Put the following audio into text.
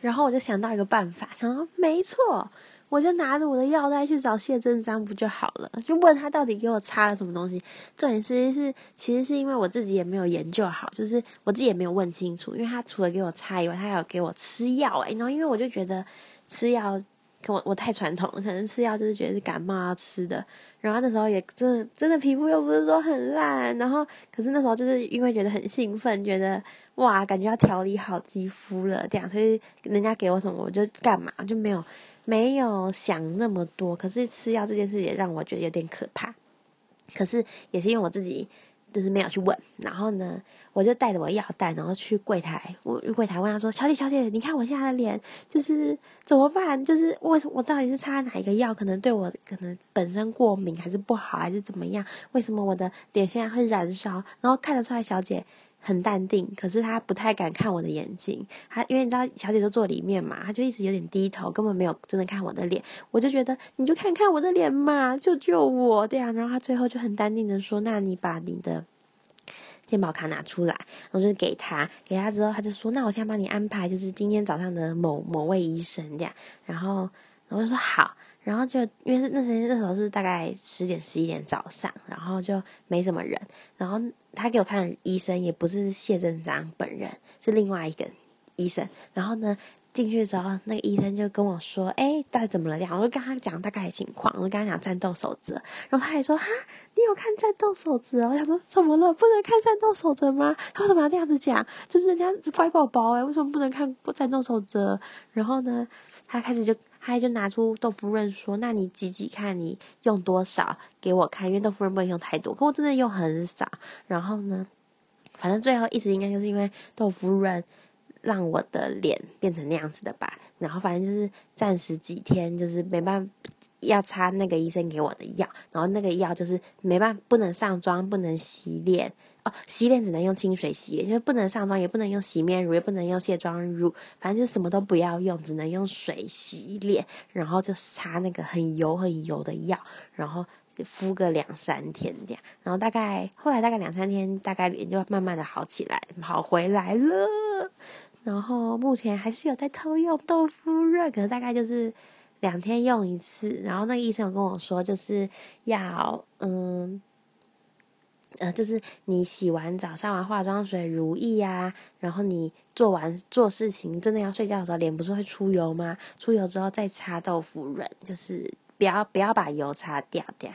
然后我就想到一个办法，想说没错，我就拿着我的药袋去找谢正章不就好了？就问他到底给我擦了什么东西。重点是是其实是因为我自己也没有研究好，就是我自己也没有问清楚，因为他除了给我擦以外，他还有给我吃药哎。然后因为我就觉得吃药。我我太传统，可能吃药就是觉得是感冒要吃的，然后那时候也真的真的皮肤又不是说很烂，然后可是那时候就是因为觉得很兴奋，觉得哇感觉要调理好肌肤了这样，所以人家给我什么我就干嘛，就没有没有想那么多。可是吃药这件事也让我觉得有点可怕，可是也是因为我自己。就是没有去问，然后呢，我就带着我药袋，然后去柜台，我柜台问他说：“小姐，小姐，你看我现在的脸，就是怎么办？就是为什我到底是擦哪一个药，可能对我可能本身过敏，还是不好，还是怎么样？为什么我的脸现在会燃烧？然后看得出来，小姐。”很淡定，可是他不太敢看我的眼睛，他因为你知道小姐都坐里面嘛，他就一直有点低头，根本没有真的看我的脸。我就觉得你就看看我的脸嘛，救救我这样。然后他最后就很淡定的说：“那你把你的健保卡拿出来。”我就给他，给他之后他就说：“那我现在帮你安排，就是今天早上的某某位医生这样。”然后我就说好。然后就因为是那时间那时候是大概十点十一点早上，然后就没什么人。然后他给我看医生也不是谢正章本人，是另外一个医生。然后呢进去的时候，那个医生就跟我说：“哎，到底怎么了？”这样我就跟他讲大概情况，我就跟他讲战斗守则。然后他还说：“哈，你有看战斗守则？”我想说怎么了？不能看战斗守则吗？他为什么要这样子讲？就是人家乖宝宝哎，为什么不能看战斗守则？然后呢，他开始就。他就拿出豆腐润说：“那你挤挤看，你用多少给我看？因为豆腐润不能用太多，可我真的用很少。然后呢，反正最后意思应该就是因为豆腐润让我的脸变成那样子的吧。然后反正就是暂时几天就是没办法要擦那个医生给我的药，然后那个药就是没办法不能上妆，不能洗脸。”哦，洗脸只能用清水洗脸，就是不能上妆，也不能用洗面乳，也不能用卸妆乳，反正就什么都不要用，只能用水洗脸，然后就擦那个很油很油的药，然后敷个两三天这样，然后大概后来大概两三天，大概脸就慢慢的好起来，好回来了。然后目前还是有在偷用豆腐润，可能大概就是两天用一次。然后那个医生有跟我说，就是要嗯。呃，就是你洗完澡、上完化妆水、如意啊，然后你做完做事情，真的要睡觉的时候，脸不是会出油吗？出油之后再擦豆腐润，就是不要不要把油擦掉掉。